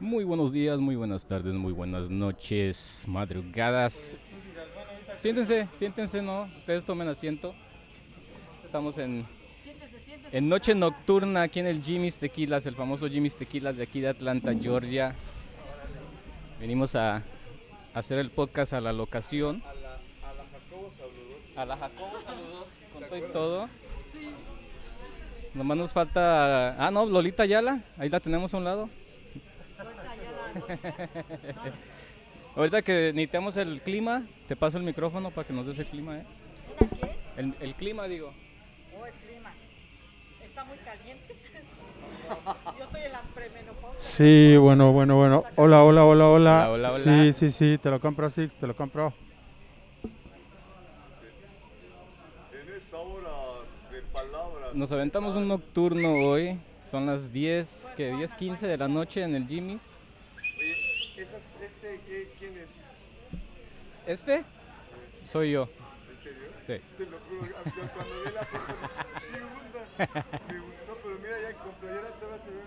Muy buenos días, muy buenas tardes, muy buenas noches, madrugadas. Siéntense, siéntense, ¿no? Ustedes tomen asiento. Estamos en, en noche nocturna aquí en el Jimmy's Tequilas, el famoso Jimmy's Tequilas de aquí de Atlanta, Georgia. Venimos a hacer el podcast a la locación. A la Jacobo saludos con todo y todo. Nomás nos falta. Ah, no, Lolita Ayala. Ahí la tenemos a un lado. Ahorita que necesitamos el clima, te paso el micrófono para que nos des el clima, ¿eh? qué? El, el clima, digo. Oh, el clima. Está muy caliente. Yo estoy en la premenopausia. Sí, bueno, bueno, bueno. Hola, hola, hola, hola. Hola, hola, hola. Sí, sí, sí, te lo compro, Six, te lo compro. En esa hora de palabras. Nos aventamos un nocturno hoy. Son las 10, que 10, 15 de la noche en el Jimmy's. ¿Este? Soy yo. ¿En serio? Sí. Te lo juro, cuando vi la foto ¿qué onda? Me gustó, pero mira, ya con playera todavía se ve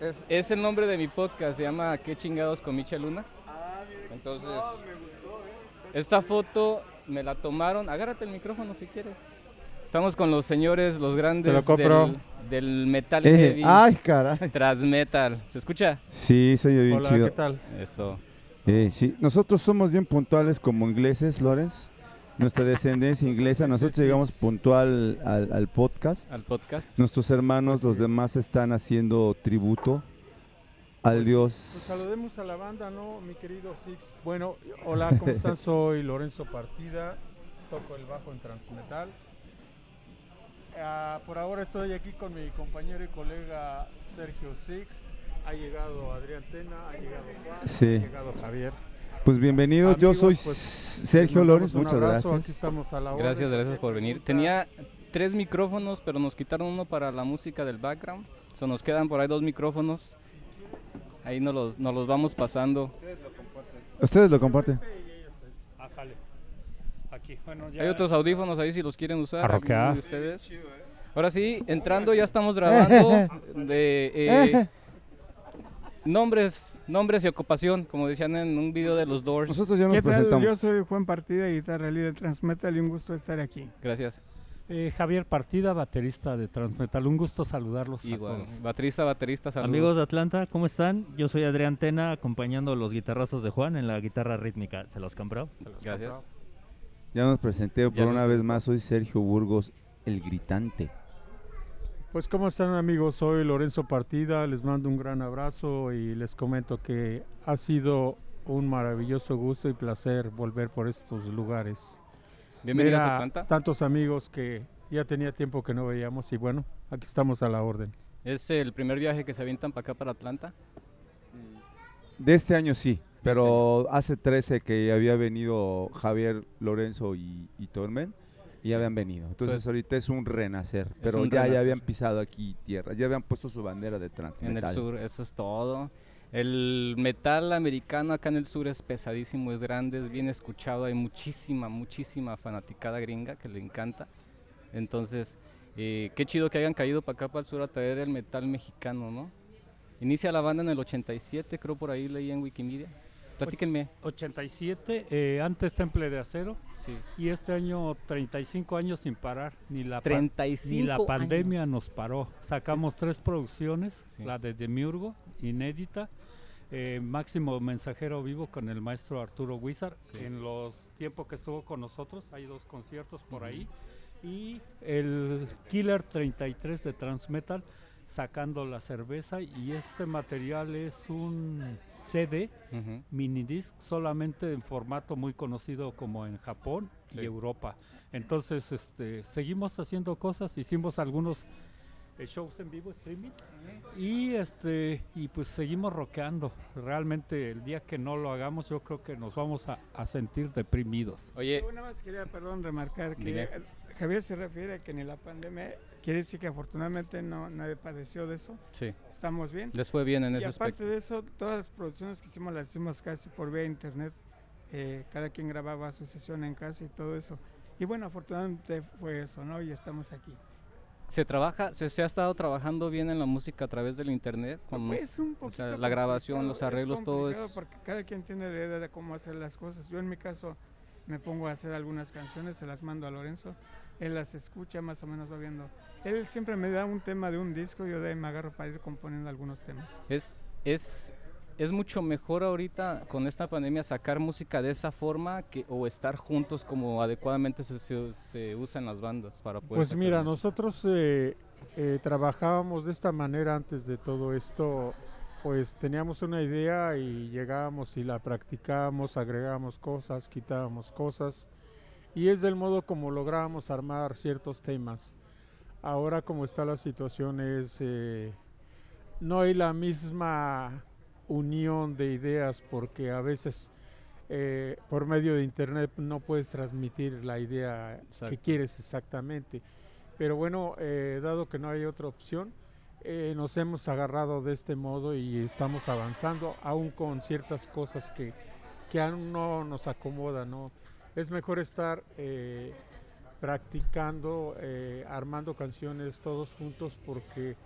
mejor. Es, es el nombre de mi podcast. Se llama ¿Qué chingados con Micha Luna? Ah, mira, Entonces- no, me gustó, ¿eh? Está Esta foto me la tomaron. Agárrate el micrófono si quieres. Estamos con los señores, los grandes Te lo compro. del, del metal Eh, heavy. ay, caray. Tras metal. ¿Se escucha? Sí, soy yo bien Hola, chido. ¿qué tal? Eso. Eh, sí, nosotros somos bien puntuales como ingleses, Lorenz. Nuestra descendencia inglesa, nosotros llegamos puntual al, al podcast. Al podcast. Nuestros hermanos, los demás, están haciendo tributo al Pues Dios. saludemos a la banda, ¿no, mi querido Six? Bueno, hola, ¿cómo están? Soy Lorenzo Partida, toco el bajo en Transmetal. Ah, por ahora estoy aquí con mi compañero y colega Sergio Six. Ha llegado Adrián Tena, ha llegado Juan, Sí. ha llegado Javier. Pues bienvenidos, yo soy pues, Sergio un muchas abrazo, Aquí gracias. estamos a la orden. Gracias, gracias por venir. Tenía tres micrófonos, pero nos quitaron uno para la música del background. So, nos quedan por ahí dos micrófonos. Ahí nos los, nos los vamos pasando. Ustedes lo comparten. Ah, sale. Aquí, bueno, ya. Hay otros audífonos ahí si los quieren usar. A rockear. alguno de ustedes. Ahora sí, entrando ya estamos grabando de eh, nombres, nombres y ocupación, como decían en un video de los Doors. Nosotros ya nos ¿Qué tal? presentamos. Yo soy Juan Partida, guitarra líder Transmetal y un gusto estar aquí. Gracias. Eh, Javier Partida, baterista de Transmetal. Un gusto saludarlos Igual. a todos. Baterista, baterista, saludos. Amigos de Atlanta, ¿cómo están? Yo soy Adrián Tena, acompañando los guitarrazos de Juan en la guitarra rítmica. ¿Se los compró? Gracias. Ya nos presenté por Ya nos una vez más, soy Sergio Burgos, el gritante. Pues cómo están amigos, soy Lorenzo Partida, les mando un gran abrazo y les comento que ha sido un maravilloso gusto y placer volver por estos lugares. Bienvenidos a Atlanta. Tantos amigos que ya tenía tiempo que no veíamos y bueno, aquí estamos a la orden. Es el primer viaje que se avientan para acá, para Atlanta. De este año sí, pero hace 13 que había venido Javier, Lorenzo y, y Tormen y ya habían venido. Entonces es- ahorita es un renacer, pero un ya, ya renacer. habían pisado aquí tierra, ya habían puesto su bandera de En el Transmetal. sur, eso es todo. El metal americano acá en el sur es pesadísimo, es grande, es bien escuchado. Hay muchísima, muchísima fanaticada gringa que le encanta. Entonces, eh, qué chido que hayan caído para acá, para el sur, a traer el metal mexicano, ¿no? Inicia la banda en el 87, creo por ahí leí en Wikimedia. Platíquenme. 87, eh, antes Temple de Acero. Sí. Y este año 35 años sin parar. Ni la, pa- 35 ni la pandemia años. nos paró. Sacamos tres producciones. Sí. La de Demiurgo, inédita. eh, Máximo Mensajero Vivo con el maestro Arturo Wizard. Sí. En los tiempos que estuvo con nosotros, hay dos conciertos por ahí. Y el Killer 33 de Transmetal sacando la cerveza. Y este material es un CD Ujú. minidisc solamente en formato muy conocido como en Japón Sí. y Europa. Entonces, este, seguimos haciendo cosas, hicimos algunos eh, shows en vivo, streaming, y este, y pues seguimos rockeando. Realmente el día que no lo hagamos, yo creo que nos vamos a, a sentir deprimidos. Oye, Yo nada más quería, perdón, remarcar que Dime. Javier se refiere a que ni la pandemia, quiere decir que afortunadamente no nadie padeció de eso, sí, estamos bien. les fue bien en Y ese aparte aspecto. de eso, todas las producciones que hicimos las hicimos casi por vía internet, eh, cada quien grababa su sesión en casa y todo eso. Y bueno, afortunadamente fue eso, ¿no? Y estamos aquí. se trabaja, se, se ha estado trabajando bien en la música a través del internet, con Pues un o poquito sea, la grabación, los complicado, es arreglos, todo es... Porque cada quien tiene la idea de cómo hacer las cosas. Yo en mi caso me pongo a hacer algunas canciones, se las mando a Lorenzo, él las escucha, más o menos va viendo. Él siempre me da un tema de un disco y yo de ahí me agarro para ir componiendo algunos temas. Es, es, es mucho mejor ahorita con esta pandemia sacar música de esa forma que, o estar juntos como adecuadamente se, se, se usa en las bandas para poder Pues mira, música. nosotros eh, eh, trabajábamos de esta manera antes de todo esto, pues teníamos una idea y llegábamos y la practicábamos, agregábamos cosas, quitábamos cosas y es del modo como lográbamos armar ciertos temas. Ahora como está la situación es, eh, no hay la misma unión de ideas porque a veces eh, por medio de internet no puedes transmitir la idea que quieres exactamente. Pero bueno, eh, dado que no hay otra opción, eh, nos hemos agarrado de este modo y estamos avanzando, aún con ciertas cosas que, que aún no nos acomodan. ¿no? Es mejor estar eh, practicando, eh, armando canciones todos juntos, porque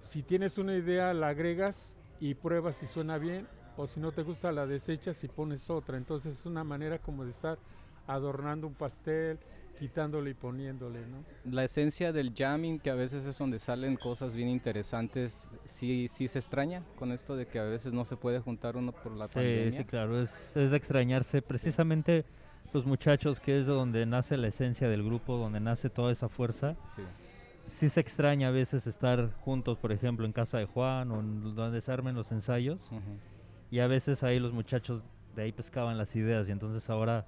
si tienes una idea, la agregas y pruebas si suena bien, o si no te gusta, la desechas y pones otra. Entonces es una manera como de estar adornando un pastel, quitándole y poniéndole, ¿no? La esencia del jamming, que a veces es donde salen cosas bien interesantes, sí, sí se extraña con esto de que a veces no se puede juntar uno por la Sí, pandemia. sí, claro, es, es de extrañarse. Precisamente los muchachos, que es de donde nace la esencia del grupo, donde nace toda esa fuerza, Sí. sí se extraña a veces estar juntos, por ejemplo, en casa de Juan o en donde se armen los ensayos. Y a veces ahí los muchachos de ahí pescaban las ideas y entonces ahora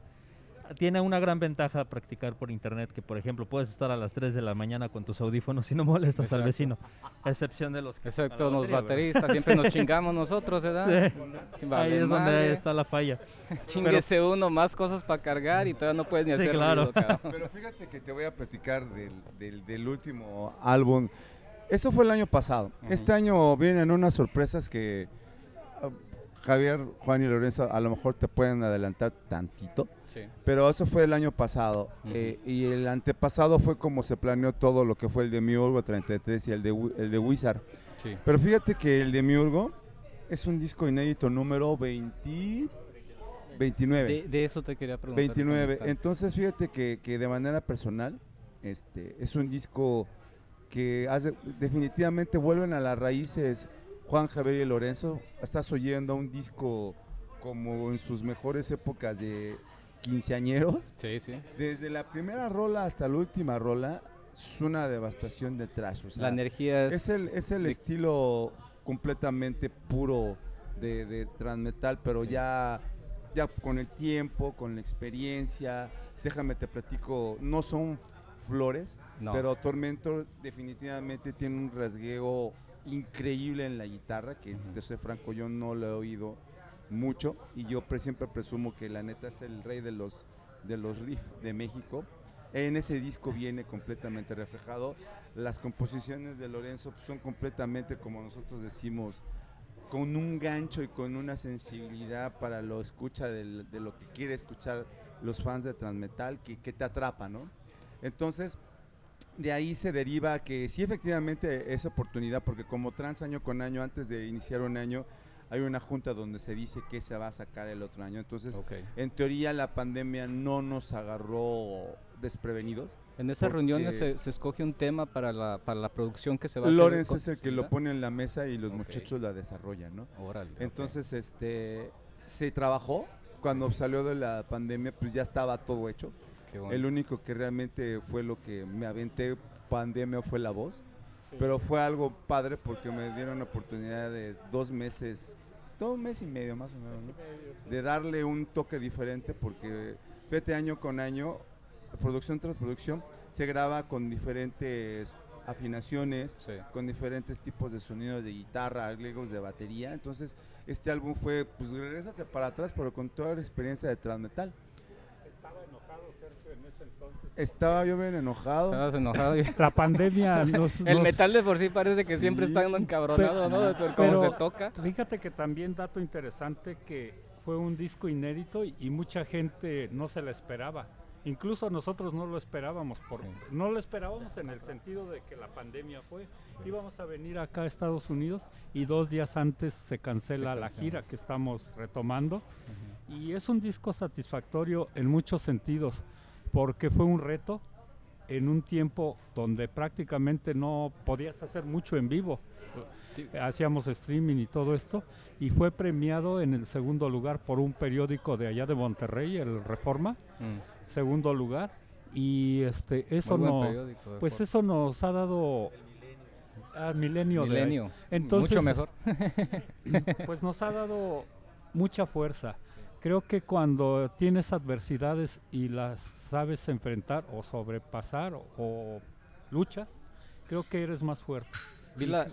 tiene una gran ventaja practicar por internet que por ejemplo puedes estar a las 3 de la mañana con tus audífonos y no molestas al Exacto. vecino, a excepción de los que la los batería, ¿verdad? bateristas, siempre nos chingamos nosotros, ¿verdad? Sí. Vale ahí es donde está la falla. Chinguese uno, más cosas para cargar y todavía no puedes ni Sí, hacer claro. ruido. Pero fíjate que te voy a platicar del, del- del último álbum. Eso fue el año pasado. Este año vienen unas sorpresas que ah, Javier, Juan y Lorenzo a lo mejor te pueden adelantar tantito. Sí. Pero eso fue el año pasado. Eh, y el antepasado fue como se planeó todo lo que fue el de Miurgo 33 y el de, el de Wizard. Sí. Pero fíjate que el de Miurgo es un disco inédito número 20, 29. De, de eso te quería preguntar. 29. Entonces, fíjate que, que de manera personal, este, es un disco que hace, definitivamente vuelven a las raíces Juan Javier y Lorenzo. Estás oyendo un disco como en sus mejores épocas de quinceañeros. Sí, sí. Desde la primera rola hasta la última rola, es una devastación de trash. o sea, La energía es... es el, es el de- estilo completamente puro de, de transmetal, pero Sí. ya, ya con el tiempo, con la experiencia, déjame te platico, no son flores, No. pero Tormentor definitivamente tiene un rasgueo increíble en la guitarra, que Ujú. de ser franco yo no lo he oído mucho y yo pre- siempre presumo que la neta es el rey de los de los riffs de México. En ese disco viene completamente reflejado. Las composiciones de Lorenzo son completamente, como nosotros decimos, con un gancho y con una sensibilidad para lo escucha de lo que quiere escuchar los fans de Transmetal que, que te atrapa, ¿no? Entonces, de ahí se deriva que sí efectivamente esa oportunidad, porque como trans año con año, antes de iniciar un año, hay una junta donde se dice que se va a sacar el otro año. Entonces, Ok. en teoría la pandemia no nos agarró desprevenidos. En esas reuniones se, se escoge un tema para la, para la producción que se va a hacer. Lorenz es el que ¿sí, lo verdad? pone en la mesa y los Ok. muchachos la desarrollan, ¿no? Órale. Entonces, este, se trabajó. Cuando salió de la pandemia, pues ya estaba todo hecho. Qué bueno. El único que realmente fue lo que me aventé pandemia fue la voz. Pero fue algo padre porque me dieron la oportunidad de dos meses, dos meses y medio más o menos, ¿no? de darle un toque diferente porque fíjate año con año, producción tras producción, se graba con diferentes afinaciones, Sí. con diferentes tipos de sonidos de guitarra, agregos de batería. Entonces, este álbum fue, pues regrésate para atrás, pero con toda la experiencia de transmetal. Estaba enojado Sergio en ese entonces. Estaba yo bien enojado. Estabas enojado. La pandemia nos, El nos- metal de por sí parece que siempre está encabronado, ¿no? De cómo pero- se toca. Fíjate que también dato interesante que fue un disco inédito y, y mucha gente no se la esperaba. Incluso nosotros no lo esperábamos, por, Sí. no lo esperábamos en el sentido de que la pandemia fue. Íbamos a venir acá a Estados Unidos y dos días antes se cancela la cancela. gira que estamos retomando. Y es un disco satisfactorio en muchos sentidos, porque fue un reto en un tiempo donde prácticamente no podías hacer mucho en vivo. Sí. Hacíamos streaming y todo esto, y fue premiado en el segundo lugar por un periódico de allá de Monterrey, el Reforma, Mm. segundo lugar. Y este eso no, de pues eso nos ha dado a Milenio, de- Milenio. Entonces, Mucho mejor. pues nos ha dado mucha fuerza. Creo que cuando tienes adversidades y las sabes enfrentar o sobrepasar o, o luchas, creo que eres más fuerte. Vi la,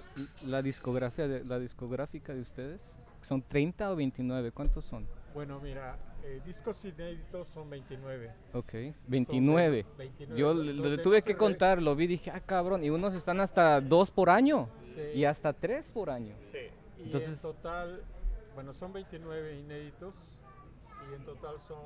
la discografía de, la discográfica de ustedes. ¿Son 30 o 29? ¿Cuántos son? Bueno, mira, eh, discos inéditos son 29. Ok, 29. 29. Yo le, tuve que contar, lo vi, dije, ah, cabrón, y unos están hasta dos por año Sí. y hasta tres por año. Y Entonces- en total, bueno, son 29 inéditos y en total son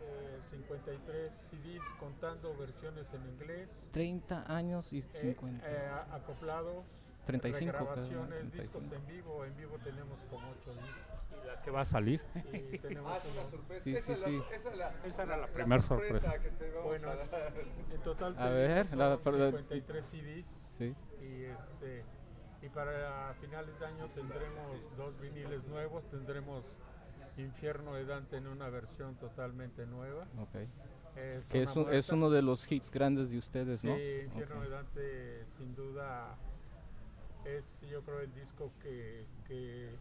eh, 53 CDs contando versiones en inglés, 30 años y eh, 50. eh, a- acoplados, 35, creo, regrabaciones, discos 35. en vivo. En vivo tenemos como 8 discos. Y la que va a salir. Y tenemos Ah, es una sorpresa. Sí, esa, sí, sí. la, esa, es la, Esa era la primer sorpresa. que te vamos Bueno, a dar. en total A ver, la- 53 CDs. Sí. y este y para finales de año tendremos dos viniles nuevos tendremos Infierno de Dante en una versión totalmente nueva Ok. Es Que es, un- es uno de los hits grandes de ustedes, sí ¿no? Infierno Ok. de Dante sin duda es yo creo el disco que, que,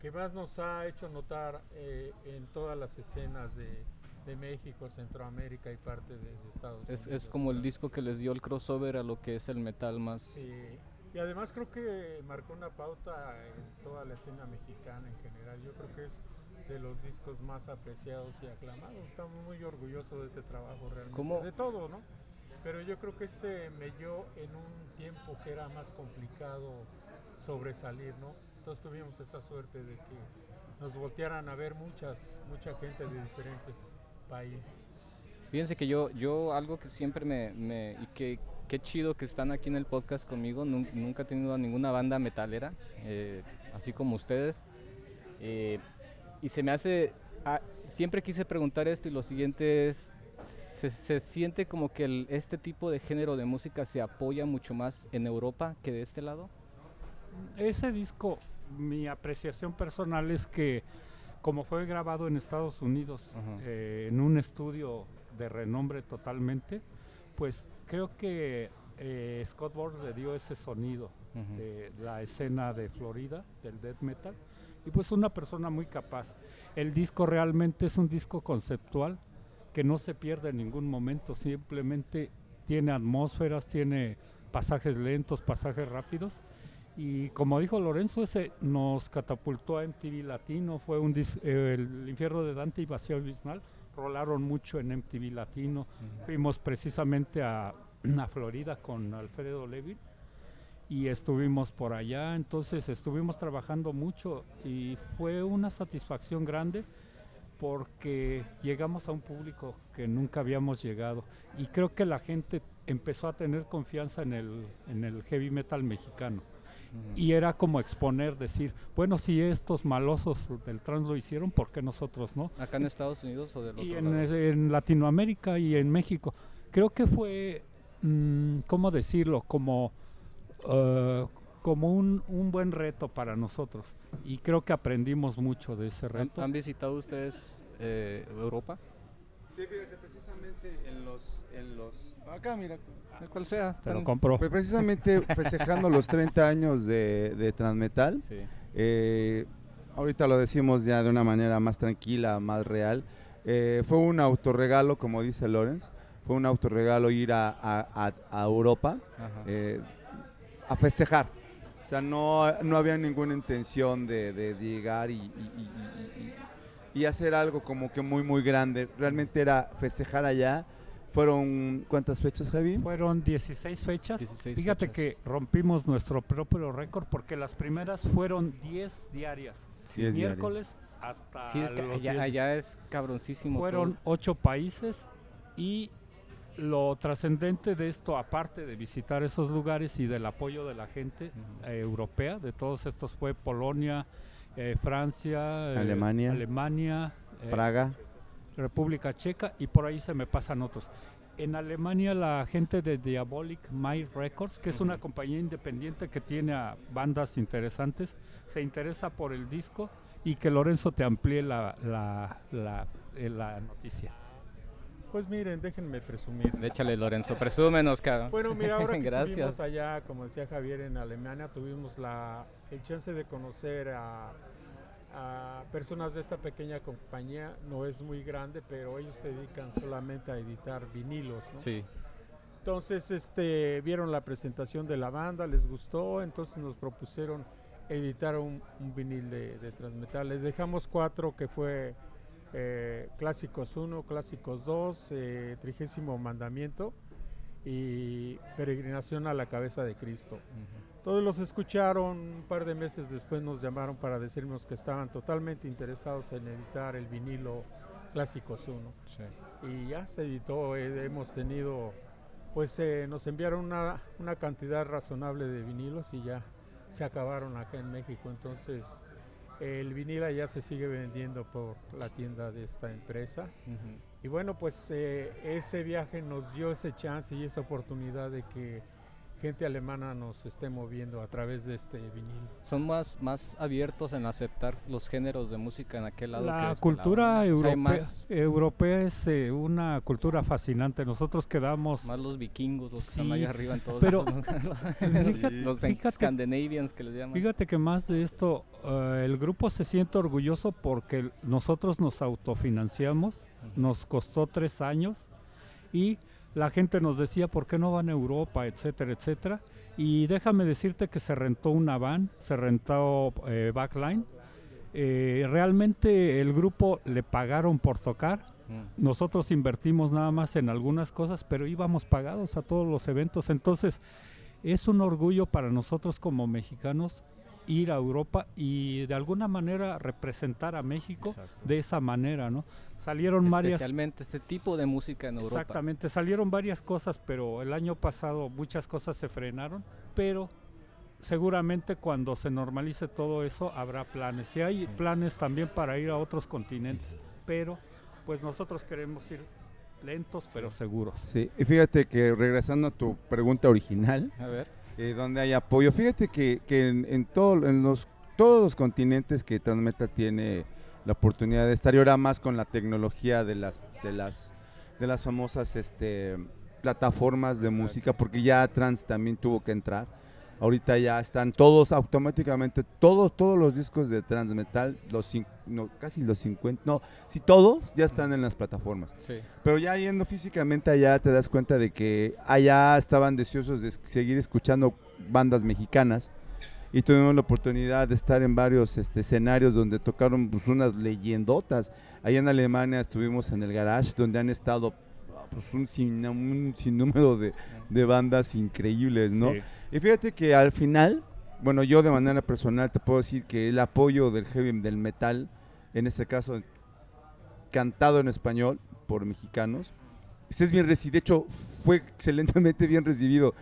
que más nos ha hecho notar eh, en todas las escenas de, de México, Centroamérica y parte de, de Estados Es, Unidos. es como el disco que les dio el crossover a lo que es el metal más... Sí, y además creo que marcó una pauta en toda la escena mexicana en general. Yo creo que es de los discos más apreciados y aclamados. Estamos muy orgullosos de ese trabajo realmente. ¿Cómo? De todo, ¿no? Pero yo creo que este me dio en un tiempo que era más complicado sobresalir, ¿no? Entonces tuvimos esa suerte de que nos voltearan a ver muchas, mucha gente de diferentes países. Fíjense que yo, yo algo que siempre me, me y que qué chido que están aquí en el podcast conmigo, nun- nunca he tenido a ninguna banda metalera, eh, así como ustedes, eh, y se me hace, ah, siempre quise preguntar esto y lo siguiente es, se, se siente como que el- este tipo de género de música se apoya mucho más en Europa que de este lado. Ese disco, mi apreciación personal es que como fue grabado en Estados Unidos, eh, en un estudio de renombre totalmente, pues creo que eh, Scott Ward le dio ese sonido de la escena de Florida, del death metal, y pues una persona muy capaz. El disco realmente es un disco conceptual que no se pierde en ningún momento, simplemente tiene atmósferas, tiene pasajes lentos, pasajes rápidos. Y como dijo Lorenzo, ese nos catapultó a MTV Latino, fue un dis- eh, el infierno de Dante y Vacío Abismal, rolaron mucho en MTV Latino. Fuimos precisamente a, a Florida con Alfredo Levin y estuvimos por allá, entonces estuvimos trabajando mucho y fue una satisfacción grande porque llegamos a un público que nunca habíamos llegado y creo que la gente empezó a tener confianza en el, en el heavy metal mexicano y era como exponer, decir, bueno, si estos malosos del trans lo hicieron, ¿por qué nosotros no? ¿Acá en Estados Unidos o del otro y lado? en, ese- en Latinoamérica y en México. Creo que fue, mm, ¿cómo decirlo? Como, eh, como un, un buen reto para nosotros. Y creo que aprendimos mucho de ese ¿Han, reto. han visitado ustedes eh, Europa? Sí, fíjate, precisamente en los, en los... Acá, mira. El cual sea. Te lo están- compro. Pues precisamente festejando los 30 años de, de Transmetal, Sí. eh, ahorita lo decimos ya de una manera más tranquila, más real. Eh, fue un autorregalo, como dice Lorenz, fue un autorregalo ir a, a- a- a Europa Ajá. eh, a festejar. O sea, no, no había ninguna intención de, de llegar y, y- y- y- y- y hacer algo como que muy, muy grande. Realmente era festejar allá. Fueron, ¿cuántas fechas, Javi? Fueron 16 fechas. 16 Fíjate fechas. que rompimos nuestro propio récord porque las primeras fueron 10 diarias. Miércoles hasta Sí, es que allá, 10. allá es cabroncísimo. Fueron todo. 8 países Y lo trascendente de esto, aparte de visitar esos lugares y del apoyo de la gente eh, europea, de todos estos fue Polonia, eh, Francia, eh, Alemania. Alemania, Praga. República Checa y por ahí se me pasan otros. En Alemania la gente de Diabolic Mind Records, que es una compañía independiente que tiene a bandas interesantes, se interesa por el disco y que Lorenzo te amplíe la, la, la, la noticia. Pues miren, déjenme presumir. Échale, Lorenzo, presúmenos, cabrón. Bueno, mira, ahora que Gracias. estuvimos allá, como decía Javier, en Alemania, tuvimos la, el chance de conocer a, a personas de esta pequeña compañía. No es muy grande, pero ellos se dedican solamente a editar vinilos. ¿no? Sí. Entonces, este, vieron la presentación de la banda, les gustó, entonces nos propusieron editar un, un vinil de, de Transmetal. Les dejamos cuatro que fue eh, Clásicos 1, Clásicos 2, eh, Trigésimo Mandamiento y Peregrinación a la Cabeza de Cristo. Todos los escucharon, un par de meses después nos llamaron para decirnos que estaban totalmente interesados en editar el vinilo Clásicos 1 Sí. y ya se editó. eh, hemos tenido, pues eh, nos enviaron una, una cantidad razonable de vinilos y ya se acabaron acá en México. Entonces, el vinilo ya se sigue vendiendo por la tienda de esta empresa. Y bueno, pues eh, ese viaje nos dio ese chance y esa oportunidad de que gente alemana nos esté moviendo a través de este vinil. Son más, más abiertos en aceptar los géneros de música en aquel lado. que La este cultura lado, europea, más, europea es eh, una cultura fascinante. Nosotros quedamos... más los vikingos, los que están Sí, ahí arriba en todos pero- los Fíjate- Scandinavians que les llaman. Fíjate que más de esto, eh, el grupo se siente orgulloso porque nosotros nos autofinanciamos, nos costó tres años y la gente nos decía por qué no van a Europa, etcétera, etcétera. Y déjame decirte que se rentó una van, se rentó eh, backline. Eh, realmente el grupo le pagaron por tocar. Mm. Nosotros invertimos nada más en algunas cosas, pero íbamos pagados a todos los eventos. Entonces, es un orgullo para nosotros como mexicanos ir a Europa y de alguna manera representar a México Exacto. de esa manera, ¿no? Salieron varias Especialmente este tipo de música en Europa. Exactamente, salieron varias cosas, pero el año pasado muchas cosas se frenaron, pero seguramente cuando se normalice todo eso habrá planes. Y hay Sí. planes también para ir a otros continentes, pero pues nosotros queremos ir lentos pero seguros. Sí, y fíjate que regresando a tu pregunta original, A ver. Eh, donde hay apoyo, fíjate que, que en, en todo- en los, todos los continentes que Transmeta tiene la oportunidad de estar y ahora más con la tecnología de las, de las, de las famosas este, plataformas de Exacto. música, porque ya Trans también tuvo que entrar. Ahorita ya están todos automáticamente, todos, todos los discos de Transmetal, los no, casi los 50, no, sí, todos ya están en las plataformas. Sí. Pero ya yendo físicamente allá te das cuenta de que allá estaban deseosos de seguir escuchando bandas mexicanas y tuvimos la oportunidad de estar en varios este, escenarios donde tocaron pues, unas leyendotas. Allá en Alemania estuvimos en el garage donde han estado pues, un, sin, un sinnúmero de, de bandas increíbles, ¿no? Sí. Y fíjate que al final, bueno, yo de manera personal te puedo decir que el apoyo del heavy, del metal, en este caso cantado en español por mexicanos, pues es bien recibido. De hecho, fue excelentemente bien recibido.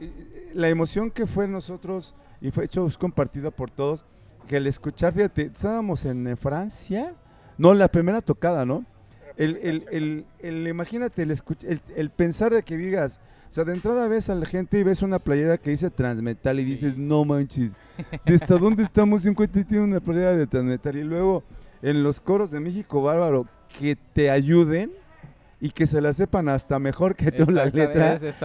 Eh, La emoción que fue en nosotros y fue hecho compartida por todos, que al escuchar, fíjate, estábamos en eh, Francia, no, la primera tocada, ¿no? El, el, el, el- imagínate, el, pensar de que digas, o sea, de entrada ves a la gente y ves una playera que dice Transmetal y dices, no manches, ¿de hasta dónde estamos? Un cuento y tiene una playera de Transmetal. Y luego en los coros de México Bárbaro, que te ayuden y que se la sepan hasta mejor que tú la letra. Es.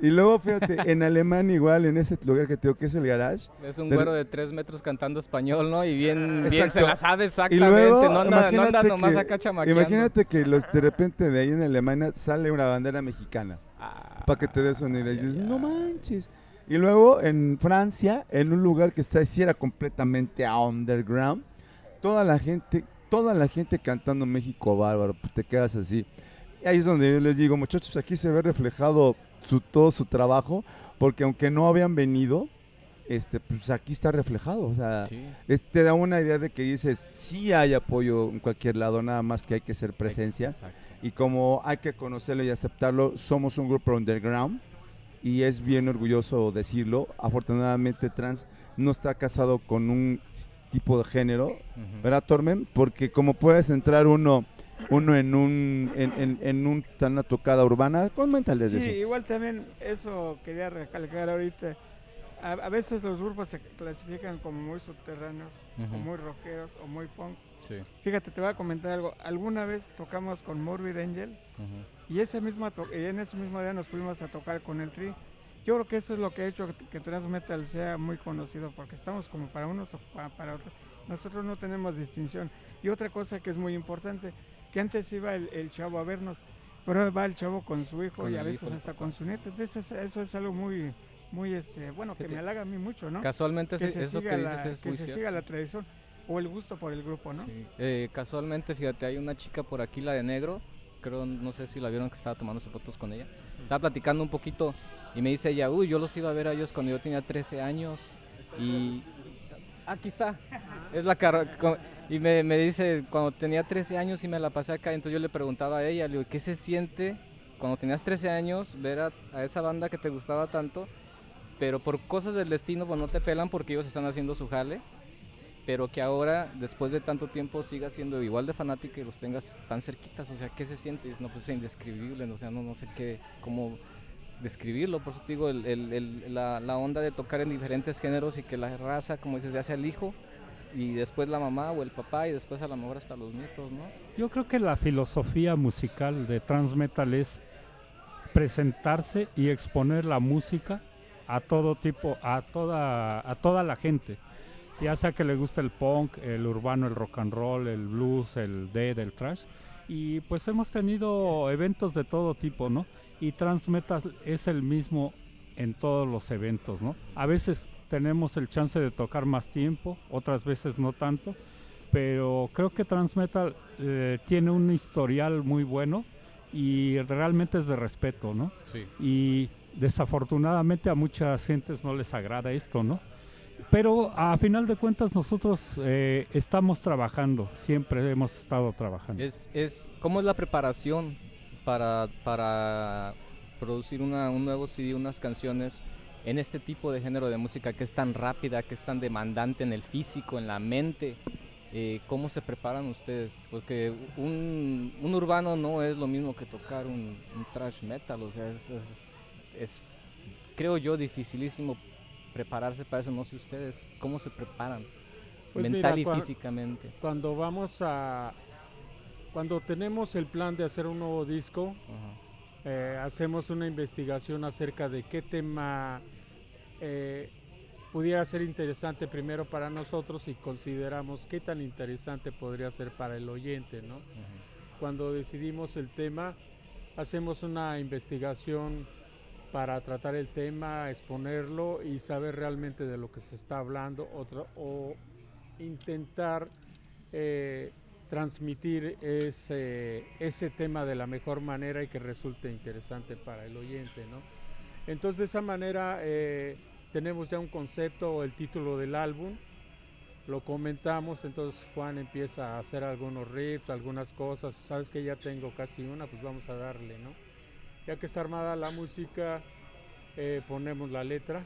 Y luego, fíjate, en alemán igual, en ese lugar que te digo que es el garage. Es un güero de tres metros cantando español, ¿no? Y bien, bien se la sabe Y exactamente. luego, no anda, no anda nomás que- acá chamaqueando. Imagínate que los, de repente de ahí en Alemania sale una bandera mexicana. Ah, para que te des una idea. Y dices, ya. no manches. Y luego en Francia, en un lugar que está sí era completamente underground, toda la gente, toda la gente cantando México bárbaro, te quedas así. Y ahí es donde yo les digo, muchachos, aquí se ve reflejado su, todo su trabajo, porque aunque no habían venido, este, pues aquí está reflejado. O sea, Sí. es- te da una idea de que dices, sí hay apoyo en cualquier lado, nada más que hay que ser presencia. Exacto. y como hay que conocerlo y aceptarlo, somos un grupo underground y es bien orgulloso decirlo. Afortunadamente Trans no está casado con un tipo de género. ¿verdad, Tormen? Porque como puedes entrar uno uno en un en, en, en un una tocada urbana, coméntales de Sí, eso. igual también eso quería recalcar ahorita. A, a veces los grupos se clasifican como muy subterráneos, o Ujú. muy rockeros, o muy punk. Sí. Fíjate, te voy a comentar algo. Alguna vez tocamos con Morbid Angel Ujú. y ese mismo y en ese mismo día nos fuimos a tocar con el Tri. Yo creo que eso es lo que ha hecho que, que Trans Metal sea muy conocido, porque estamos como para unos o pa- para otros. Nosotros no tenemos distinción. Y otra cosa que es muy importante, que antes iba el, el chavo a vernos, pero va el chavo con su hijo Con y a veces hijo hasta con su nieto. Entonces eso, es algo muy, muy este, bueno, que me halaga a mí mucho, ¿no? Casualmente que ese- se eso que la- dices es que muy se cierto. siga la tradición o el gusto por el grupo, ¿no? Sí. Eh, casualmente, fíjate, hay una chica por aquí, la de negro, creo, no sé si la vieron que estaba tomándose fotos con ella. Estaba platicando un poquito y me dice ella, uy, yo los iba a ver a ellos cuando yo tenía 13 años y... Aquí está, es la cara... co- Y me, me dice, cuando tenía 13 años y me la pasé acá, entonces yo le preguntaba a ella, le digo, ¿qué se siente cuando tenías 13 años ver a, a esa banda que te gustaba tanto? Pero por cosas del destino, pues no te pelan porque ellos están haciendo su jale pero que ahora, después de tanto tiempo, sigas siendo igual de fanática y los tengas tan cerquitas. O sea, ¿qué se siente? No, pues es indescribible, o sea, no, no sé qué, cómo describirlo. Por eso te digo, el- el- el- la, la onda de tocar en diferentes géneros y que la raza, como dices, ya sea el hijo y después la mamá o el papá y después a lo mejor hasta los nietos, ¿no? Yo creo que la filosofía musical de Transmetal es presentarse y exponer la música a todo tipo, a toda, a toda la gente. Ya sea que le guste el punk, el urbano, el rock and roll, el blues, el dead, el trash. Y pues hemos tenido eventos de todo tipo, ¿no? Y Transmetal es el mismo en todos los eventos, ¿no? A veces tenemos el chance de tocar más tiempo, otras veces no tanto, pero creo que Transmetal eh, tiene un historial muy bueno y realmente es de respeto, ¿no? Sí. Y desafortunadamente a muchas gentes no les agrada esto, ¿no? Pero a final de cuentas nosotros eh, estamos trabajando, siempre hemos estado trabajando. Es, es, ¿Cómo es la preparación para, para producir una, un nuevo CD, unas canciones en este tipo de género de música que es tan rápida, que es tan demandante en el físico, en la mente? Eh, ¿Cómo se preparan ustedes? Porque un, un urbano no es lo mismo que tocar un, un thrash metal, o sea, es, es- es, creo yo, dificilísimo prepararse para eso. No sé ustedes, ¿cómo se preparan? Pues mental mira, y físicamente. Cuando vamos a... Cuando tenemos el plan de hacer un nuevo disco, Ajá. Eh, hacemos una investigación acerca de qué tema eh, pudiera ser interesante primero para nosotros y consideramos qué tan interesante podría ser para el oyente, ¿no? Cuando decidimos el tema, hacemos una investigación para tratar el tema, exponerlo y saber realmente de lo que se está hablando o intentar eh, transmitir ese, ese tema de la mejor manera y que resulte interesante para el oyente. ¿no? Entonces de esa manera eh, tenemos ya un concepto o el título del álbum, lo comentamos, entonces Juan empieza a hacer algunos riffs, algunas cosas, sabes que ya tengo casi una, pues vamos a darle, ¿no? Ya que está armada la música, eh, ponemos la letra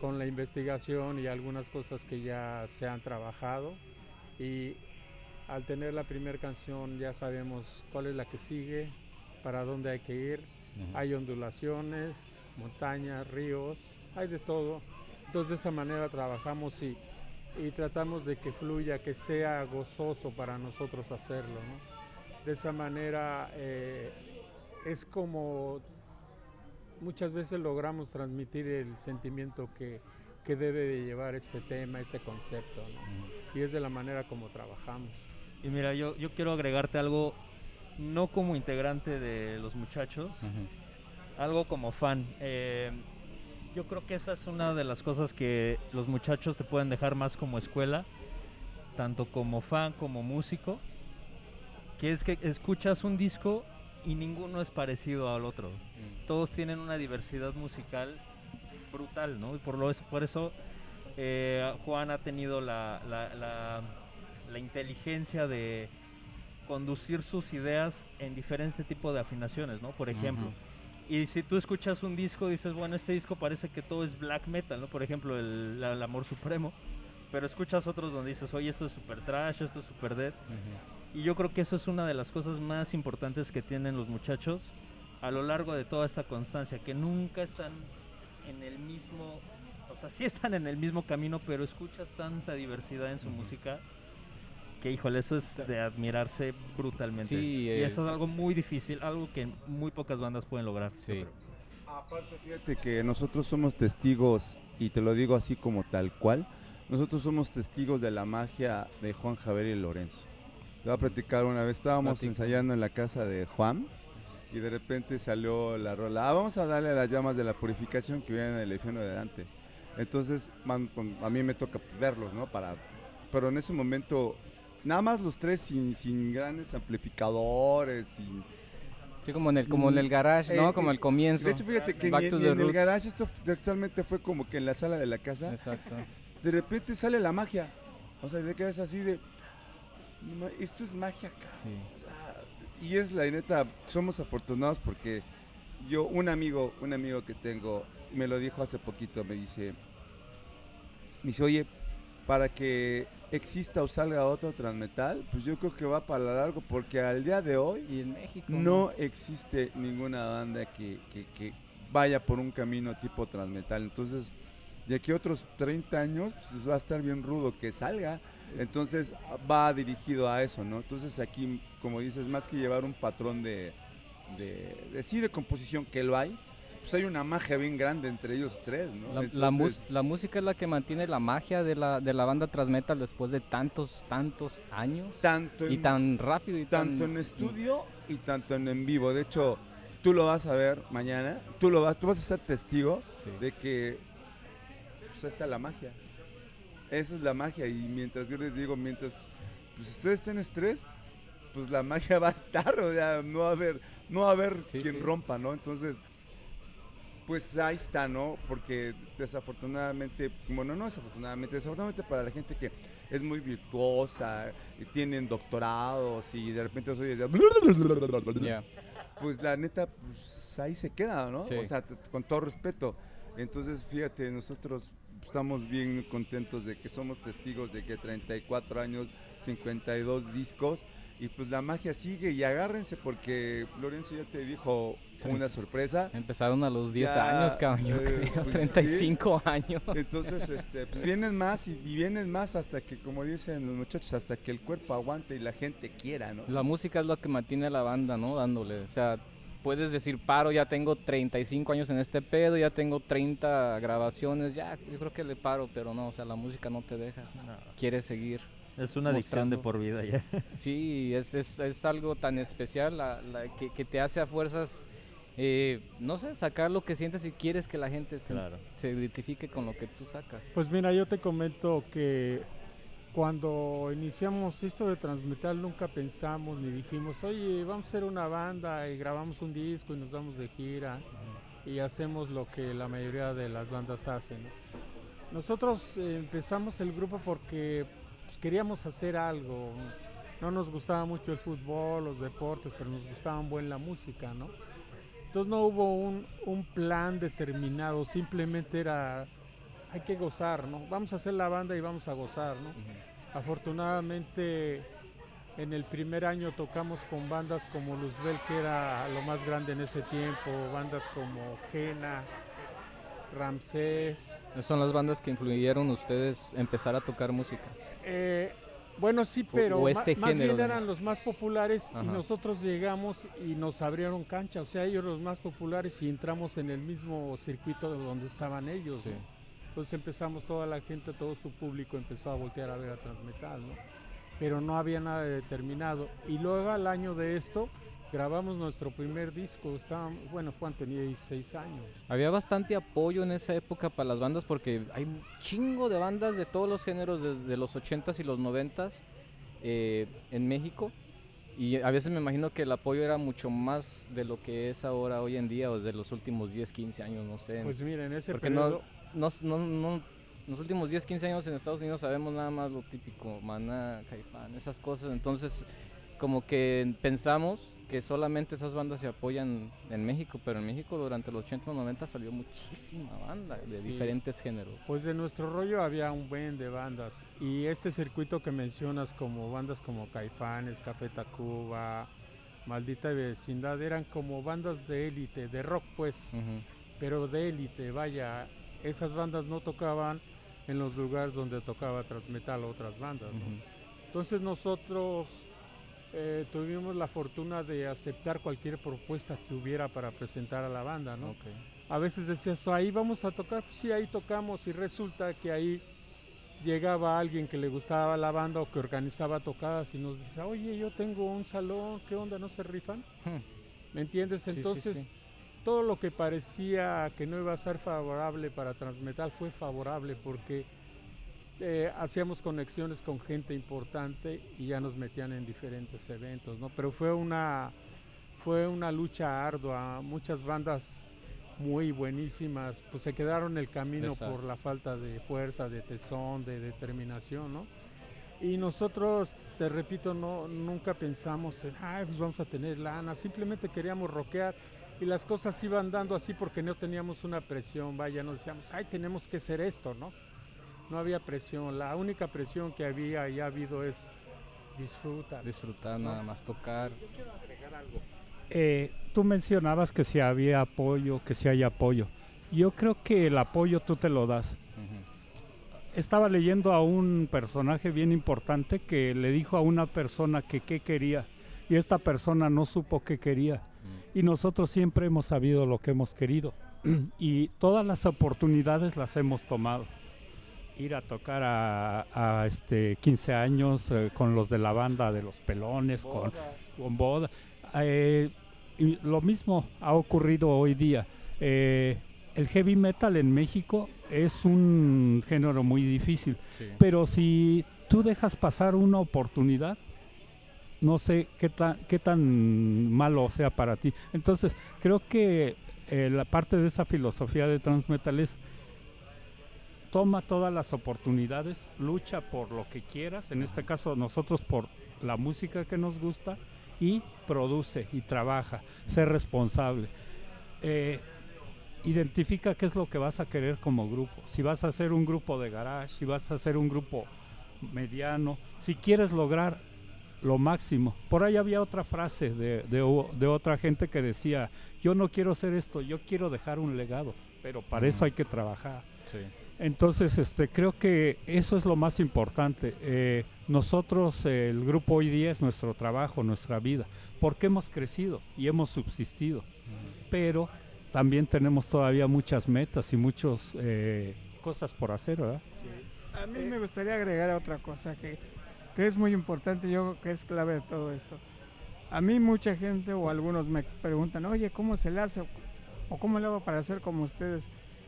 con la investigación y algunas cosas que ya se han trabajado y al tener la primera canción ya sabemos cuál es la que sigue, para dónde hay que ir, hay ondulaciones, montañas, ríos, hay de todo. Entonces de esa manera trabajamos y, y tratamos de que fluya, que sea gozoso para nosotros hacerlo. ¿no? De esa manera eh, es como muchas veces logramos transmitir el sentimiento que, que debe de llevar este tema, este concepto. ¿no? Y es de la manera como trabajamos. Y mira, yo, yo quiero agregarte algo, no como integrante de los muchachos, algo como fan. Eh, yo creo que esa es una de las cosas que los muchachos te pueden dejar más como escuela, tanto como fan como músico, que es que escuchas un disco y ninguno es parecido al otro. Todos tienen una diversidad musical brutal, ¿no? Y por, lo, por eso eh, Juan ha tenido la, la- la- la inteligencia de conducir sus ideas en diferente tipo de afinaciones, ¿no? Por ejemplo. Y si tú escuchas un disco, dices, bueno, este disco parece que todo es black metal, ¿no? Por ejemplo, el, la- el Amor Supremo. Pero escuchas otros donde dices, oye, esto es super trash, esto es super dead. Y yo creo que eso es una de las cosas más importantes que tienen los muchachos a lo largo de toda esta constancia, que nunca están en el mismo, o sea, sí están en el mismo camino, pero escuchas tanta diversidad en su música que, híjole, eso es de admirarse brutalmente. Sí, y eh, eso es algo muy difícil, algo que muy pocas bandas pueden lograr. Sí. Aparte, fíjate que nosotros somos testigos, y te lo digo así como tal cual, nosotros somos testigos de la magia de Juan Javier y Lorenzo. Te voy a platicar una vez, estábamos ensayando en la casa de Juan y de repente salió la rola, "Ah, vamos a darle a las llamas de la purificación que vienen en el infierno de Dante. Entonces, man- a mí me toca verlos, ¿no? Para, pero en ese momento, nada más los tres sin, sin grandes amplificadores, sin, Sí, como en el, como en el garage, ¿no? Eh, como eh, el comienzo. De hecho, fíjate que Back ni, to ni the en el garage, esto actualmente fue como que en la sala de la casa, Exacto. de repente sale la magia. O sea, te quedas así de, "No, esto es magia, cabrón". Sí. Y es la neta, somos afortunados porque yo, un amigo, un amigo que tengo, me lo dijo hace poquito, me dice, me dice, oye, para que exista o salga otro transmetal, pues yo creo que va para largo, porque al día de hoy Y en México. no existe ninguna banda que, que- que vaya por un camino tipo transmetal. Entonces, de aquí a otros 30 años, pues va a estar bien rudo que salga. Entonces, va dirigido a eso, ¿no? Entonces, aquí, como dices, más que llevar un patrón de, de, de sí, de composición, que lo hay, pues hay una magia bien grande entre ellos tres, ¿no? La, la mus- Entonces, la música es la que mantiene la magia de la, de la banda Transmetal después de tantos, tantos años. tanto Y en- tan rápido y tan... tanto en estudio y tanto en en vivo. De hecho, tú lo vas a ver mañana, tú lo vas, tú vas a ser testigo Sí. de que pues, está la magia. Esa es la magia y mientras yo les digo, mientras pues ustedes estén estrés, pues la magia va a estar, o sea, no va a haber, no va a haber Sí, quien sí. rompa, ¿no? Entonces, pues ahí está, ¿no? Porque desafortunadamente, bueno, no desafortunadamente, desafortunadamente para la gente que es muy virtuosa, y tienen doctorados y de repente los oyes ya- Ya. pues la neta, pues ahí se queda, ¿no? Sí. O sea, con todo respeto. Entonces, fíjate, nosotros estamos bien contentos de que somos testigos de que 34 años, 52 discos, y pues la magia sigue y agárrense porque Lorenzo ya te dijo una sorpresa. Empezaron a los 10 Ya, años, cabrón, yo eh, creo, pues, 35 años. Entonces, este, pues vienen más y, y vienen más hasta que, como dicen los muchachos, hasta que el cuerpo aguante y la gente quiera, ¿no? La música es lo que mantiene a la banda, ¿no? Dándole. O sea, puedes decir, paro, ya tengo 35 años en este pedo, ya tengo 30 grabaciones, ya, yo creo que le paro, pero no, o sea, la música no te deja. Quieres seguir. Es una adicción de por vida ya. Sí, es, es, es algo tan especial la- la que, que te hace a fuerzas, eh, no sé, sacar lo que sientes y quieres que la gente se, Claro. se identifique con lo que tú sacas. Pues mira, yo te comento que cuando iniciamos esto de Transmetal nunca pensamos ni dijimos, oye, vamos a hacer una banda y grabamos un disco y nos vamos de gira y hacemos lo que la mayoría de las bandas hacen. ¿no? Nosotros eh, empezamos el grupo porque pues, queríamos hacer algo. No nos gustaba mucho el fútbol, los deportes, pero nos gustaba un buen la música, ¿no? Entonces no hubo un, un plan determinado, simplemente era, hay que gozar, ¿no? Vamos a hacer la banda y vamos a gozar, ¿no? Afortunadamente en el primer año tocamos con bandas como Luzbel, que era lo más grande en ese tiempo, bandas como Jena, Ramsés. Son las bandas que influyeron ustedes empezar a tocar música. Eh, bueno, sí, pero o este más género, bien ¿no? eran los más populares y nosotros llegamos y nos abrieron cancha, o sea, ellos los más populares y entramos en el mismo circuito de donde estaban ellos. Sí. ¿no? Entonces empezamos toda la gente, todo su público empezó a voltear a ver a Transmetal, ¿no? Pero no había nada determinado. Y luego al año de esto grabamos nuestro primer disco, estábamos, bueno, Juan tenía 16 años. Había bastante apoyo en esa época para las bandas porque hay un chingo de bandas de todos los géneros desde los 80s y los 90s eh, en México. Y a veces me imagino que el apoyo era mucho más de lo que es ahora hoy en día o de los últimos 10, 15 años, no sé. Pues mira, en ese Porque no, periodo... no, no, no- los últimos 10, 15 años en Estados Unidos sabemos nada más lo típico, Maná, Caifán, esas cosas. Entonces, como que pensamos que solamente esas bandas se apoyan en México, pero en México durante los 80 y 90 salió muchísima banda de Sí. diferentes géneros. Pues de nuestro rollo había un buen de bandas y este circuito que mencionas como bandas como Caifanes, Café Tacuba, Maldita Vecindad eran como bandas de élite, de rock pues, Ujú. pero de élite, vaya, esas bandas no tocaban en los lugares donde tocaba Transmetal otras bandas. ¿no? Entonces nosotros eh, tuvimos la fortuna de aceptar cualquier propuesta que hubiera para presentar a la banda, ¿no? Ok. A veces decías, ahí vamos a tocar, pues sí, ahí tocamos y resulta que ahí llegaba alguien que le gustaba la banda o que organizaba tocadas y nos decía, oye, yo tengo un salón, ¿qué onda? ¿No se rifan? Hmm. ¿Me entiendes? Sí, sí, Entonces, sí. todo lo que parecía que no iba a ser favorable para Transmetal fue favorable porque eh, hacíamos conexiones con gente importante y ya nos metían en diferentes eventos, ¿no? Pero fue una, fue una lucha ardua, muchas bandas muy buenísimas, pues se quedaron en el camino Exacto. por la falta de fuerza, de tesón, de determinación, ¿no? Y nosotros, te repito, no, nunca pensamos en, ay, pues vamos a tener lana, simplemente queríamos rockear y las cosas iban dando así porque no teníamos una presión, vaya, no decíamos, ay, tenemos que hacer esto, ¿no? No había presión, la única presión que había y ha habido es disfruta. Disfrutar, nada más tocar. Eh, tú mencionabas que si había apoyo, que si hay apoyo. Yo creo que el apoyo tú te lo das. Estaba leyendo a un personaje bien importante que le dijo a una persona que qué quería y esta persona no supo qué quería. Y nosotros siempre hemos sabido lo que hemos querido y todas las oportunidades las hemos tomado. Ir a tocar a, a, este 15 años eh, con los de la banda de los pelones, con, con boda. Eh, y lo mismo ha ocurrido hoy día. Eh, el heavy metal en México es un género muy difícil, Sí. pero si tú dejas pasar una oportunidad, no sé qué tan, qué tan malo sea para ti. Entonces, creo que eh, la parte de esa filosofía de Transmetal es toma todas las oportunidades, lucha por lo que quieras, en este caso nosotros por la música que nos gusta y produce y trabaja, sé responsable. Eh, identifica qué es lo que vas a querer como grupo. Si vas a hacer un grupo de garage, si vas a hacer un grupo mediano, si quieres lograr lo máximo. Por ahí había otra frase de, de otra gente que decía, yo no quiero hacer esto, yo quiero dejar un legado, pero para eso hay que trabajar. Sí. Entonces, este, creo que eso es lo más importante. Eh, nosotros, eh, el grupo hoy día es nuestro trabajo, nuestra vida, porque hemos crecido y hemos subsistido, pero también tenemos todavía muchas metas y muchas cosas por hacer, ¿verdad? A mí me gustaría agregar otra cosa que, que es muy importante, yo creo que es clave de todo esto. A mí mucha gente o algunos me preguntan, oye, ¿cómo se le hace? o- ¿O cómo le hago para ser como ustedes?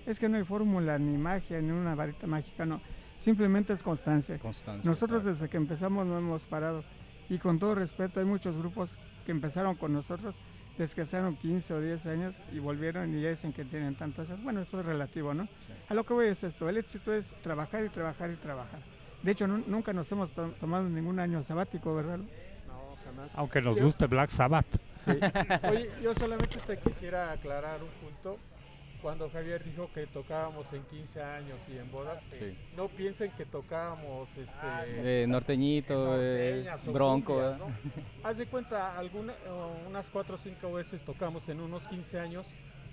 Es que no hay fórmula, ni magia, ni una varita mágica, no. Simplemente es constancia. Constancia. Nosotros exacto. desde que empezamos no hemos parado. Y con todo respeto, hay muchos grupos que empezaron con nosotros, descansaron 15 o 10 años y volvieron y ya dicen que tienen tantas. Bueno, eso es relativo, ¿no? A lo que voy es esto, el éxito es trabajar y trabajar y trabajar. De hecho, nu- nunca nos hemos to- tomado ningún año sabático, ¿verdad? No, jamás. Aunque nos guste Black Sabbath. Sí. Oye, yo solamente te quisiera aclarar un punto. Cuando Javier dijo que tocábamos en 15 años y en bodas, Sí. no piensen que tocábamos este, De norteñito, norteñas o bronco. ¿no? Haz de cuenta, alguna, o unas 4 o 5 veces tocamos en unos 15 años,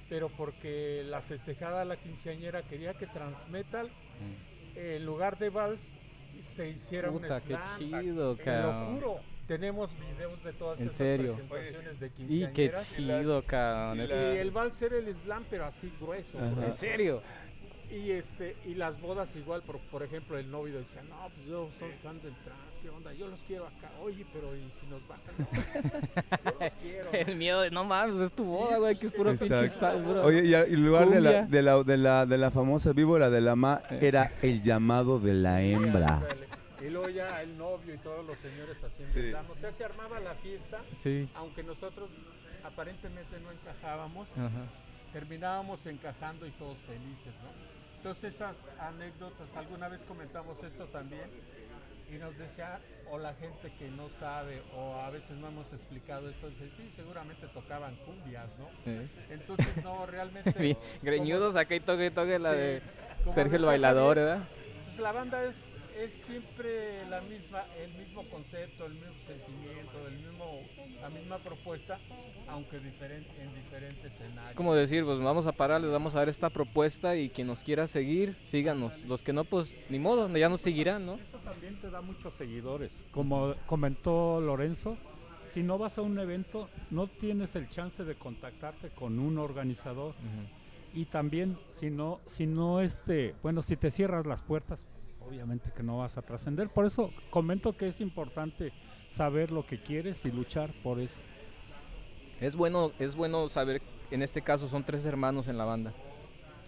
pero porque la festejada, la quinceañera, quería que Transmetal, Mm. en lugar de vals, se hiciera Puta, un qué slam. chido, Te lo juro. Tenemos videos de todas ¿En esas serio? presentaciones de Y qué quinceañeras. chido, cabrón. Y eso- el vals era el slam, pero así grueso. ¿En serio? Y este y las bodas igual, por, por ejemplo, el novio decía, no, pues yo soy fan del trans, ¿qué onda? Yo los quiero acá. Oye, pero ¿y si nos bajan? No, yo los quiero. El miedo de no mames, es tu boda, güey, que es puro pinche Exacto. sal, bro. Oye, y y en lugar de la, de, la, de, la, de la famosa víbora de la ma, Eh. era el llamado de la hembra. Y luego ya el novio y todos los señores haciendo Sí. O sea, se armaba la fiesta, Sí. aunque nosotros aparentemente no encajábamos, Ajá. terminábamos encajando y todos felices, ¿no? Entonces esas anécdotas, alguna vez comentamos esto también, y nos decía, o la gente que no sabe, o a veces no hemos explicado esto, dice, sí, seguramente tocaban cumbias, ¿no? Sí. Entonces, no, realmente... Greñudos acá y toque y toque la Sí, de Sergio el bailador, ¿verdad? Pues la banda es, es siempre la misma, el mismo concepto, el mismo sentimiento, el mismo, la misma propuesta, aunque diferente, en diferentes escenarios. Es como decir, pues vamos a parar, les vamos a dar esta propuesta y quien nos quiera seguir, síganos. Los que no, pues ni modo, ya nos seguirán, ¿no? Eso también te da muchos seguidores. Como comentó Lorenzo, si no vas a un evento, no tienes el chance de contactarte con un organizador. Y también, si no, si no este, bueno, si te cierras las puertas, obviamente que no vas a trascender. Por eso comento que es importante saber lo que quieres y luchar por eso. Es bueno, es bueno saber, en este caso son tres hermanos en la banda.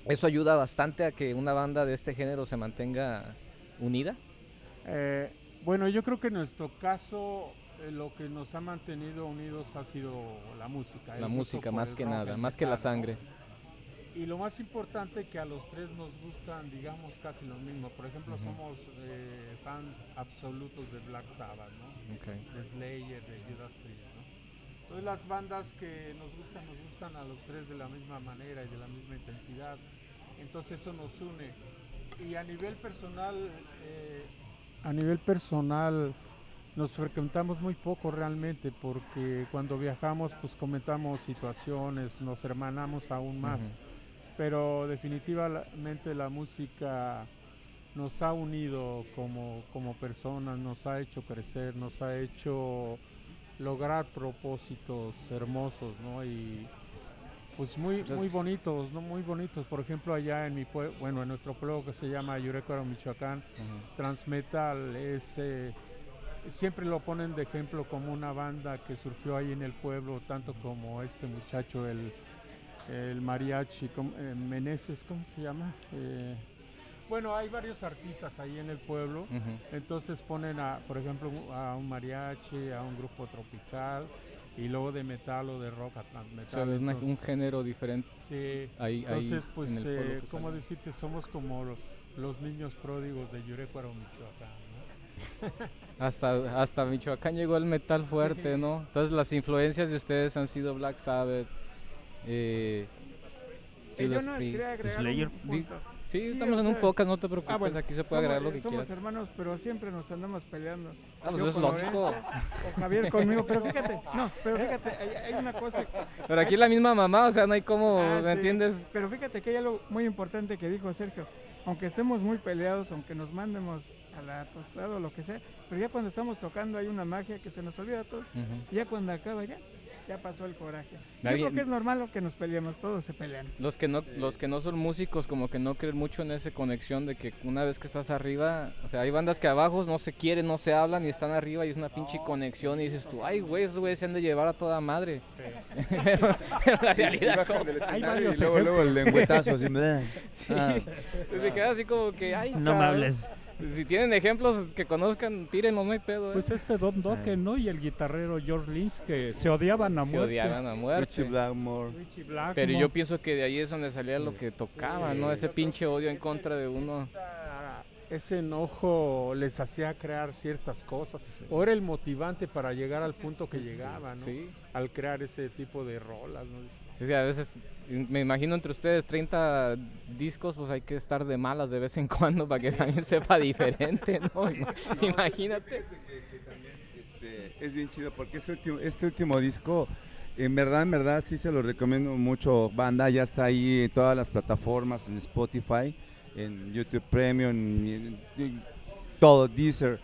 Eso ayuda bastante a que una banda de este género se mantenga unida. Eh, bueno, yo creo que en nuestro caso eh, lo que nos ha mantenido unidos ha sido la música. La música más que rock, nada, más que la ¿no? Y lo más importante que a los tres nos gustan, digamos, casi lo mismo. Por ejemplo, somos eh, fans absolutos de Black Sabbath, ¿no? de Slayer, de Judas Priest, ¿no? Entonces las bandas que nos gustan, nos gustan a los tres de la misma manera y de la misma intensidad. Entonces eso nos une. Y a nivel personal, eh, a nivel personal nos frecuentamos muy poco realmente porque cuando viajamos pues comentamos situaciones, nos hermanamos aún más. Pero definitivamente la música nos ha unido como, como personas, nos ha hecho crecer, nos ha hecho lograr propósitos hermosos, ¿no? Y pues muy, muy bonitos, ¿no? Muy bonitos. Por ejemplo, allá en mi pueblo, bueno, en nuestro pueblo que se llama Yurecuaro, Michoacán, Transmetal es... eh, siempre lo ponen de ejemplo como una banda que surgió ahí en el pueblo, tanto como este muchacho, el, el mariachi, ¿cómo- eh, Meneses, ¿cómo se llama? Eh, bueno, hay varios artistas ahí en el pueblo, entonces ponen, a, por ejemplo, a un mariachi, a un grupo tropical, y luego de metal o de rock a O sea, es una- un género diferente. Sí, Ahí, ahí entonces, pues, en eh, ¿cómo decirte? Somos como lo- los niños pródigos de Yurecuaro, Michoacán, ¿no? Hasta, hasta Michoacán llegó el metal fuerte, Sí. ¿no? Entonces las influencias de ustedes han sido Black Sabbath, eh, Eh, yo Judas no Priest. Slayer. Sí, Sí, estamos en un podcast, no te preocupes, Ah, bueno, aquí se puede somos- agregar lo que Somos quieras. hermanos, pero siempre nos andamos peleando. Ah, pues es lógico. Lorenzo, O Javier conmigo, pero fíjate, no, pero fíjate, hay, hay una cosa, Pero aquí la misma mamá, o sea, no hay cómo, Ah, ¿me sí. entiendes? pero fíjate que hay algo muy importante que dijo Sergio. Aunque estemos muy peleados, aunque nos mandemos a la tostada o lo que sea, pero ya cuando estamos tocando hay una magia que se nos olvida todo. Ujú. Y ya cuando acaba ya, ya pasó el coraje. Yo Nadie- creo que es normal lo que nos peleemos, todos se pelean. Los que no, los que no son músicos como que no creen mucho en esa conexión de que una vez que estás arriba, o sea, hay bandas que abajo no se quieren, no se hablan y están arriba y es una pinche conexión y dices tú, ay güey, esos güeyes se han de llevar a toda madre. pero, pero la realidad del escenario varios y luego, luego el lengüetazo así. "Bleh". Ah. se queda así como que, ay, No me cabrón". hables. Si tienen ejemplos que conozcan, tírenlos, no hay pedo. ¿eh? Pues este Don Dokken, ¿no? Y el guitarrero George Lynch que se odiaban a se muerte. odiaban a muerte. Richie Blackmore. Richie Blackmore. Pero yo pienso que de ahí es donde salía lo que tocaba, ¿no? Ese pinche odio en contra de uno. Ese enojo les hacía crear ciertas cosas, o era el motivante para llegar al punto que llegaba, ¿no? Sí. Al crear ese tipo de rolas, ¿no? Es que a veces, me imagino entre ustedes 30 discos, pues hay que estar de malas de vez en cuando para que también sepa diferente, ¿no? Ima- Imagínate. Este, es bien chido porque este último, este último disco, en verdad, en verdad, sí se lo recomiendo mucho. Banda ya está ahí en todas las plataformas, en Spotify, en YouTube Premium, todo, Deezer.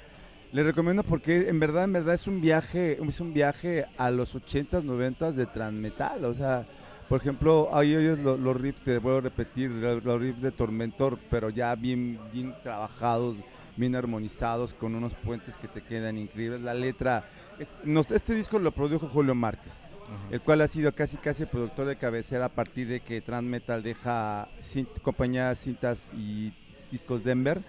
Le recomiendo porque en verdad, en verdad es un viaje, es un viaje a los 80s, 90s de transmetal. O sea, por ejemplo, ahí oyes lo- los, riffs, te vuelvo a repetir, los, los riffs de Tormentor, pero ya bien, bien trabajados, bien armonizados, con unos puentes que te quedan increíbles. La letra, este disco lo produjo Julio Márquez, el cual ha sido casi casi el productor de cabecera a partir de que Transmetal deja compañía Cintas y Discos Denver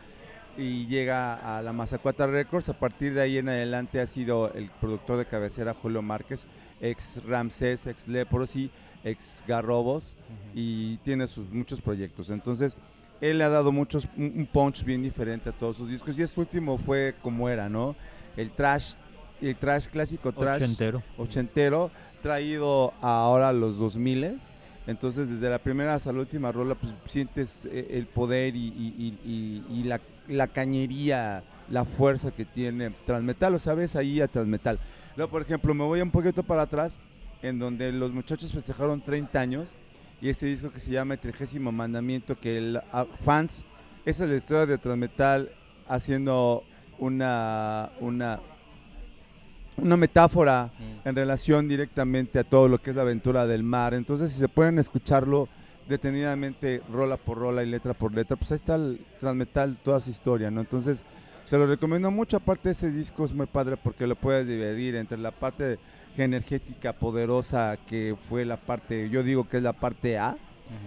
y llega a la Mazacuata Records. A partir de ahí en adelante ha sido el productor de cabecera Julio Márquez, ex Ramsés, ex Leprosy, ex Garrobos y tiene sus muchos proyectos. Entonces, él le ha dado muchos, un punch bien diferente a todos sus discos. Y este último fue como era, ¿no? El trash, el trash clásico, trash Ochentero. ochentero, traído ahora a los 2000 entonces desde la primera hasta la última rola pues sientes eh, el poder y, y- y- y- y la, la cañería, la fuerza que tiene Transmetal, o sabes ahí a Transmetal. Luego por ejemplo me voy un poquito para atrás en donde los muchachos festejaron 30 años y este disco que se llama El Trigésimo Mandamiento que el, a- fans, esa es la historia de Transmetal haciendo una, una, una metáfora Mm. en relación directamente a todo lo que es la aventura del mar. Entonces, si se pueden escucharlo detenidamente, rola por rola y letra por letra, pues ahí está el Transmetal, toda su historia, ¿no? Entonces, se lo recomiendo mucho. Aparte, ese disco es muy padre porque lo puedes dividir entre la parte energética poderosa que fue la parte, yo digo que es la parte A.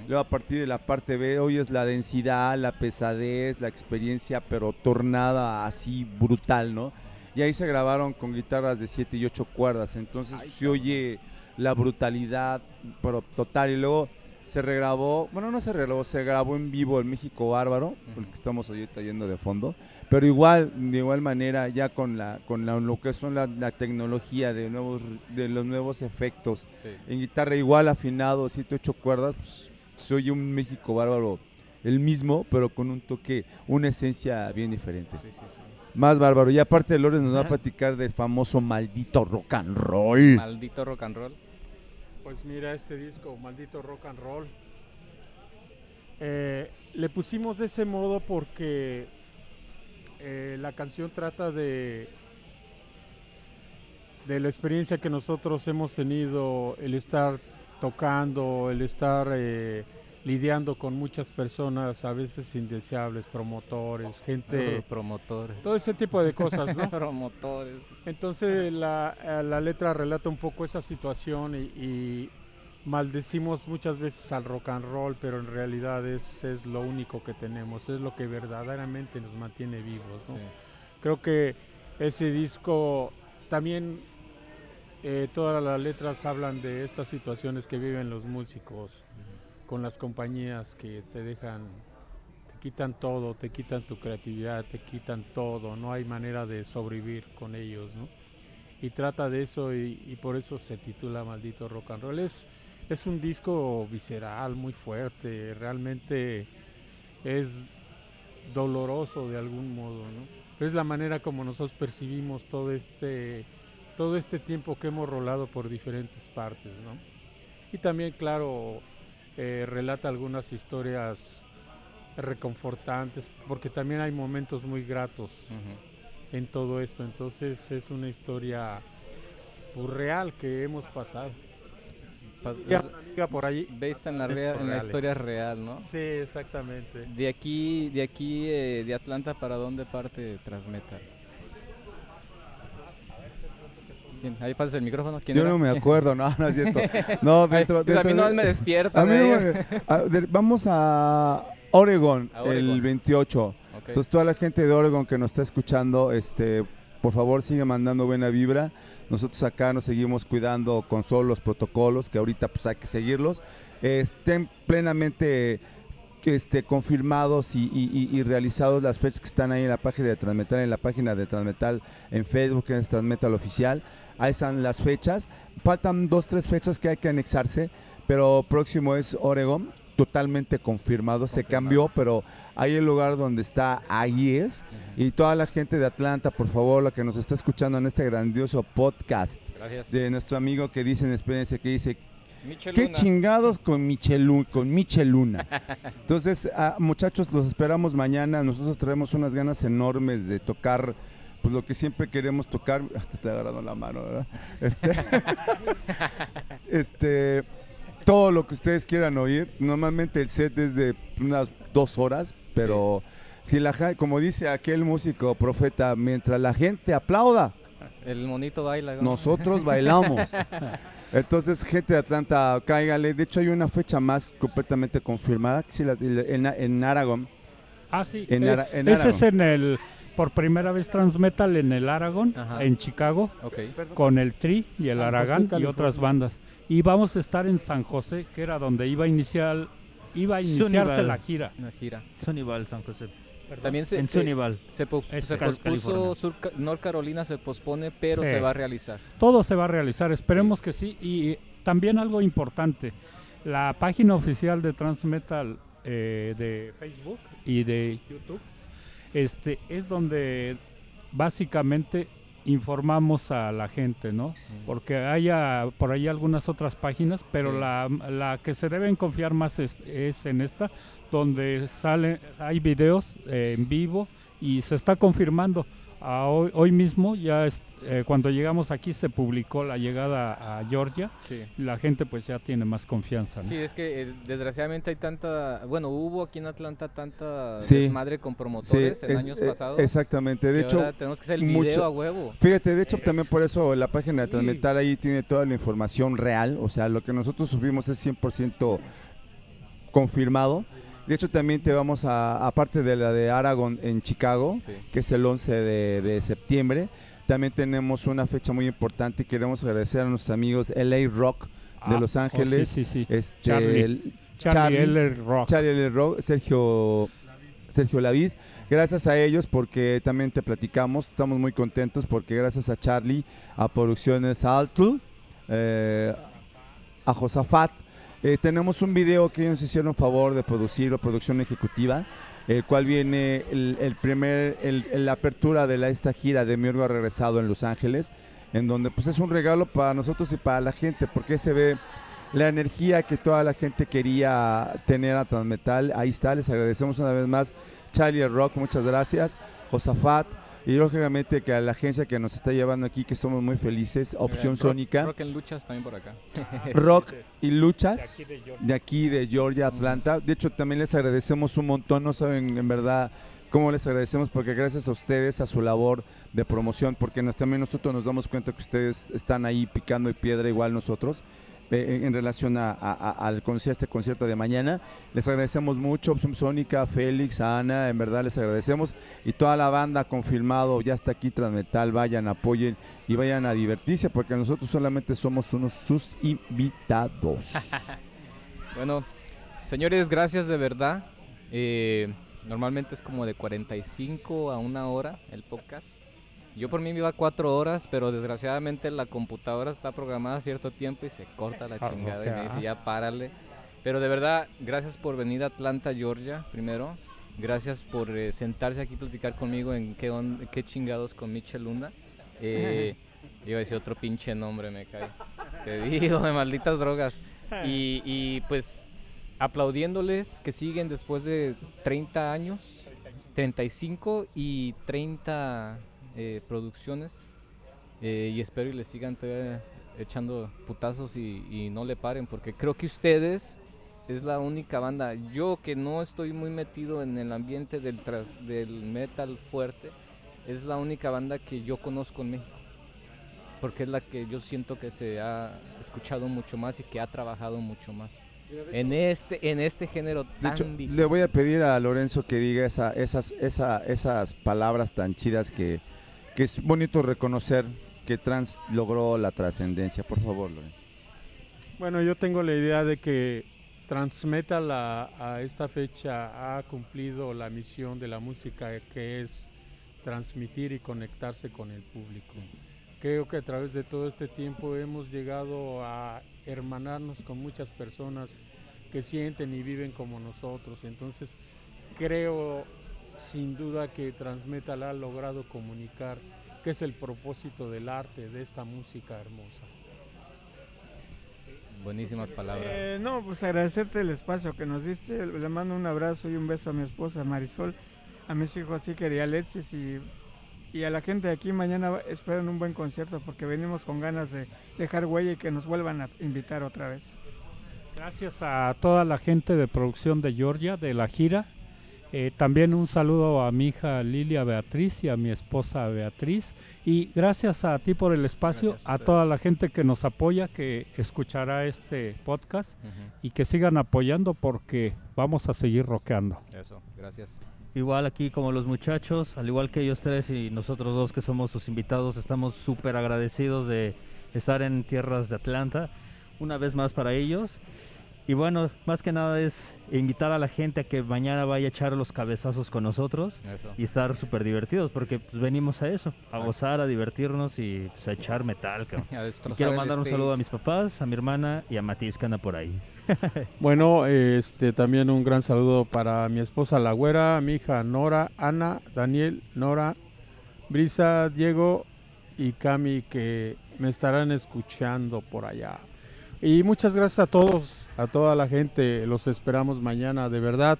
Luego a partir de la parte B, hoy es la densidad, la pesadez, la experiencia, pero tornada así brutal, ¿no? Y ahí se grabaron con guitarras de 7 y 8 cuerdas, entonces se oye la brutalidad, pero total. Y luego se regrabó, bueno, no se regrabó, se grabó en vivo el México Bárbaro, el que estamos ahorita yendo de fondo, pero igual, de igual manera, ya con la con la, lo que son la, la tecnología de nuevos de los nuevos efectos Sí. en guitarra igual afinado, 7, 8 cuerdas, pues, se oye un México bárbaro el mismo, pero con un toque, una esencia bien diferente. Sí, sí, sí. Más bárbaro. Y aparte Lores nos va a platicar del famoso maldito rock and roll. Maldito rock and roll. Pues mira este disco, maldito rock and roll. Eh, le pusimos de ese modo porque eh, la canción trata de de la experiencia que nosotros hemos tenido, el estar tocando, el estar eh, lidiando con muchas personas, a veces indeseables, promotores, gente, Promotores. todo ese tipo de cosas, ¿no? Promotores. Entonces la, eh, la letra relata un poco esa situación y, y maldecimos muchas veces al rock and roll, pero en realidad es, es lo único que tenemos, es lo que verdaderamente nos mantiene vivos. ¿no? Sí. Creo que ese disco también eh, todas las letras hablan de estas situaciones que viven los músicos con las compañías que te dejan, te quitan todo, te quitan tu creatividad, te quitan todo, no hay manera de sobrevivir con ellos, ¿no? Y trata de eso y, y por eso se titula Maldito Rock and Roll. Es, es un disco visceral, muy fuerte, realmente es doloroso de algún modo, ¿no? Pero es la manera como nosotros percibimos todo este, todo este tiempo que hemos rolado por diferentes partes, ¿no? Y también, claro, eh, relata algunas historias reconfortantes, porque también hay momentos muy gratos en todo esto. Entonces es una historia pues, real que hemos pasado. Pas- Ya por ahí. based en la, rea- en la historia real, ¿no? Sí, exactamente. De aquí, de aquí, eh, de Atlanta, ¿para dónde parte Transmetal? Ahí pasa el micrófono. ¿Quién Yo era? no me acuerdo, no, no es cierto. No, Ay, dentro, pues a mí no de- me despierta. a mí no me- vamos a Oregon, A Oregon. el 28. Ok. Entonces toda la gente de Oregon que nos está escuchando, este, por favor sigue mandando buena vibra. Nosotros acá nos seguimos cuidando con todos los protocolos que ahorita pues hay que seguirlos. estén plenamente este, confirmados y, y- y- realizados las fechas que están ahí en la página de Transmetal, en la página de Transmetal en Facebook, es Transmetal Oficial. Ahí están las fechas. Faltan dos, tres fechas que hay que anexarse, pero próximo es Oregon, totalmente confirmado. Se cambió, pero ahí el lugar donde está, ahí es. Y toda la gente de Atlanta, por favor, la que nos está escuchando en este grandioso podcast Gracias. de nuestro amigo que dice en experiencia, que dice, Michel ¿Qué chingados con Micheluna? Con Micheluna? Entonces, ah, muchachos, los esperamos mañana. Nosotros traemos unas ganas enormes de tocar pues lo que siempre queremos tocar. Hasta te agarrando la mano, ¿verdad? Este, este, todo lo que ustedes quieran oír. Normalmente el set es de unas dos horas, pero si la como dice aquel músico profeta, mientras la gente aplauda, El monito baila. ¿no? nosotros bailamos. Entonces, gente de Atlanta, cáigale. De hecho, hay una fecha más completamente confirmada, que sí, la- en, en Aragón. Ah, sí. En eh, Ara- en ese es en el, por primera vez Transmetal en el Aragon, Ajá. en Chicago, con el Tri y el San José, Aragán y otras bandas. Y vamos a estar en San José, que era donde iba a iniciar iba a iniciarse la gira. Una gira. Sunnyvale, San José. También se, en se, Sunnyvale. se, po- Es se Cal- pospuso. Sur Ca- North Carolina se pospone, pero Sí. se va a realizar. Todo se va a realizar, esperemos que sí. Y también algo importante, la página oficial de Transmetal eh, de Facebook y de YouTube, este, es donde básicamente informamos a la gente, ¿no? Porque hay ah, por ahí algunas otras páginas, pero Sí. la, la que se deben confiar más es, es en esta, donde sale, hay videos eh, en vivo y se está confirmando. A hoy, hoy mismo, ya es- eh, cuando llegamos aquí se publicó la llegada a Georgia, Sí. la gente pues ya tiene más confianza. ¿no? Sí, es que eh, desgraciadamente hay tanta, bueno, hubo aquí en Atlanta tanta Sí. desmadre con promotores en es- años eh, pasados. Exactamente. De hecho, tenemos que hacer el video mucho- a huevo. Fíjate, de hecho también por eso la página de Transmetal ahí tiene toda la información real, o sea, lo que nosotros subimos es 100% confirmado. De hecho también te vamos a, aparte de la de Aragon en Chicago, Sí. que es el 11 de, de septiembre, también tenemos una fecha muy importante y queremos agradecer a nuestros amigos LA Rock de Ah, Los oh, Ángeles, sí, sí, sí. este, Charlie. el- Charlie, Charlie. L. Rock. Charlie L. Rock, Sergio, Sergio Lavid. Gracias a ellos porque también te platicamos, estamos muy contentos porque gracias a Charlie, a Producciones Altul, eh, a Josafat, eh, tenemos un video que ellos hicieron favor de producir, o producción ejecutiva, el cual viene el, primer, la apertura de la, esta gira de Miorgo regresado en Los Ángeles, en donde pues es un regalo para nosotros y para la gente, porque se ve la energía que toda la gente quería tener a Transmetal. Ahí está, les agradecemos una vez más. Charlie Rock, muchas gracias. Josafat. Y lógicamente que a la agencia que nos está llevando aquí, que somos muy felices. Opción Rock- Sónica. Rock en luchas también por acá. Rock y De Luchas. aquí de Georgia. De aquí, de Georgia, Atlanta. De hecho, también les agradecemos un montón. No saben en verdad cómo les agradecemos, porque gracias a ustedes, a su labor de promoción, porque nos- también nosotros nos damos cuenta que ustedes están ahí picando y piedra igual nosotros. Eh, En, en relación a, al concierto, este concierto de mañana, les agradecemos mucho, Sónica, Félix, Ana, en verdad les agradecemos y toda la banda confirmado, ya está aquí Transmetal, vayan, apoyen y vayan a divertirse porque nosotros solamente somos unos sus invitados. Bueno, señores, gracias de verdad. Eh, normalmente es como de 45 a una hora el podcast. Yo por mí me iba cuatro horas, pero desgraciadamente la computadora está programada a cierto tiempo y se corta la Ah, chingada y me dice ya párale. Pero de verdad, gracias por venir a Atlanta, Georgia, primero. Gracias por eh, sentarse aquí y platicar conmigo en qué, on- qué chingados con Michel Luna. Eh, iba a decir otro pinche nombre, me cae. Te digo, de malditas drogas. Y, y, pues aplaudiéndoles que siguen después de 30 años, 35 y 30 eh, producciones. Eh, y espero y les sigan echando putazos y, y no le paren, porque creo que ustedes es la única banda. Yo que no estoy muy metido en el ambiente del, tras, del metal fuerte, es la única banda que yo conozco en México. Porque es la que yo siento que se ha escuchado mucho más y que ha trabajado mucho más. En este, en este género tan hecho, difícil. le voy a pedir a Lorenzo que diga esa- esas, esa- esas palabras tan chidas que, que es bonito reconocer que Trans logró la trascendencia. Por favor, Lorenzo. Bueno, yo tengo la idea de que Transmetal a, a esta fecha ha cumplido la misión de la música que es transmitir y conectarse con el público. Creo que a través de todo este tiempo hemos llegado a hermanarnos con muchas personas que sienten y viven como nosotros. Entonces creo sin duda que Transmetal ha logrado comunicar qué es el propósito del arte, de esta música hermosa. Buenísimas palabras. Eh, no, pues agradecerte el espacio que nos diste. Le mando un abrazo y un beso a mi esposa Marisol, a mis hijos Iker y Alexis y, y a la gente de aquí. Mañana esperen un buen concierto porque venimos con ganas de dejar huella y que nos vuelvan a invitar otra vez. Gracias a toda la gente de producción de Georgia, de la gira. Eh, también un saludo a mi hija Lilia Beatriz y a mi esposa Beatriz. Y gracias a ti por el espacio, Gracias a toda la gente que nos apoya, que escuchará este podcast y que sigan apoyando porque vamos a seguir rockeando. Eso, gracias. Igual aquí como los muchachos, al igual que ellos tres y nosotros dos que somos sus invitados, estamos súper agradecidos de estar en tierras de Atlanta. Una vez más para ellos. Y bueno, más que nada es invitar a la gente a que mañana vaya a echar los cabezazos con nosotros Eso. y estar súper divertidos, porque pues, venimos a eso, a gozar, a divertirnos y pues, a echar metal. A quiero mandar un saludo a mis papás, a mi hermana y a Matiz que anda por ahí. Bueno, este también un gran saludo para mi esposa La Güera, mi hija Nora, Ana, Daniel, Nora, Brisa, Diego y Cami que me estarán escuchando por allá. Y muchas gracias a todos, a toda la gente. Los esperamos mañana, de verdad.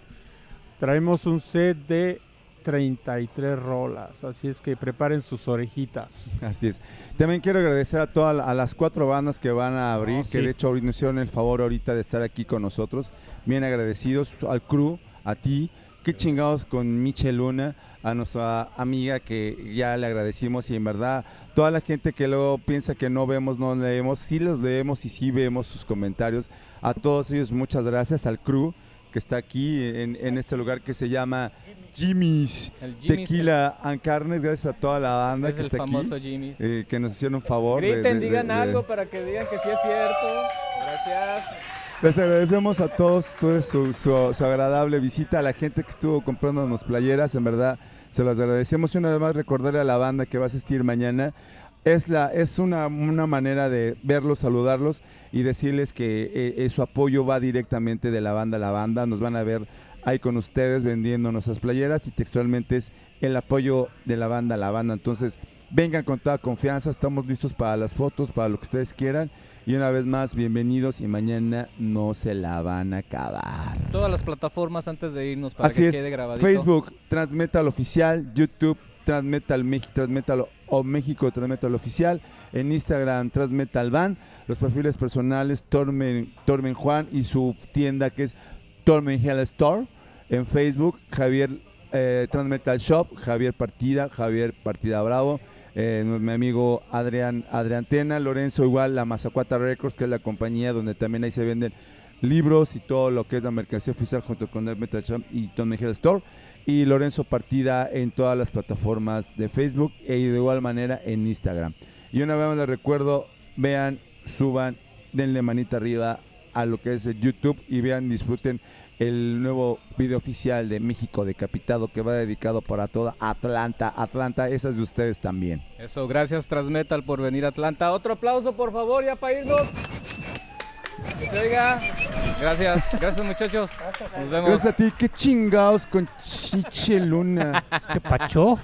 Traemos un set de 33 rolas, así es que preparen sus orejitas. Así es. También quiero agradecer a todas a las cuatro bandas que van a abrir, Oh, que sí. de hecho nos hicieron el favor ahorita de estar aquí con nosotros. Bien agradecidos al crew, a ti. Qué chingados con Michel Luna, a nuestra amiga que ya le agradecimos y en verdad toda la gente que luego piensa que no vemos, no leemos, sí los leemos y sí vemos sus comentarios. A todos ellos muchas gracias, al crew que está aquí en, en este lugar que se llama Jimmy's El Jimmy's, Tequila and Carnes, gracias a toda la banda Es que el está aquí famoso Jimmy. eh, que nos hicieron un favor. de- Griten, de- digan de- algo para que digan que sí es cierto. Gracias. Les agradecemos a todos toda su, su- su agradable visita, a la gente que estuvo comprándonos playeras, en verdad se los agradecemos y una vez más recordarle a la banda que va a asistir mañana. Es, la, es una, una manera de verlos, saludarlos y decirles que eh, eh, su apoyo va directamente de la banda a la banda. Nos van a ver ahí con ustedes vendiendo nuestras playeras y textualmente es el apoyo de la banda a la banda. Entonces, vengan con toda confianza, estamos listos para las fotos, para lo que ustedes quieran. Y una vez más, bienvenidos y mañana no se la van a acabar. Todas las plataformas antes de irnos para Así que es, quede grabadito. Facebook, Transmetal Oficial, YouTube, Transmetal México, Transmetal o México, Transmetal Oficial, en Instagram, Transmetal Van, los perfiles personales, Tormen, Juan y su tienda que es Tormen Hell Store, en Facebook, Javier eh, Transmetal Shop, Javier Partida, Javier Partida Bravo, eh, mi amigo Adrián, Adrián Tena, Lorenzo igual, la Mazacuata Records, que es la compañía donde también ahí se venden libros y todo lo que es la mercancía oficial junto con el Metal Shop y Tony Hill Store. Y Lorenzo Partida en todas las plataformas de Facebook e de igual manera en Instagram. Y una vez más les recuerdo, vean, suban, denle manita arriba a lo que es el YouTube y vean, disfruten el nuevo video oficial de México Decapitado que va dedicado para toda Atlanta. Atlanta, esa es de ustedes también. Eso, gracias Transmetal por venir a Atlanta. Otro aplauso, por favor, ya para irnos. Oiga. Gracias, gracias muchachos. Nos vemos. Gracias a ti, qué chingados con Chiche Luna. ¿Qué pacho?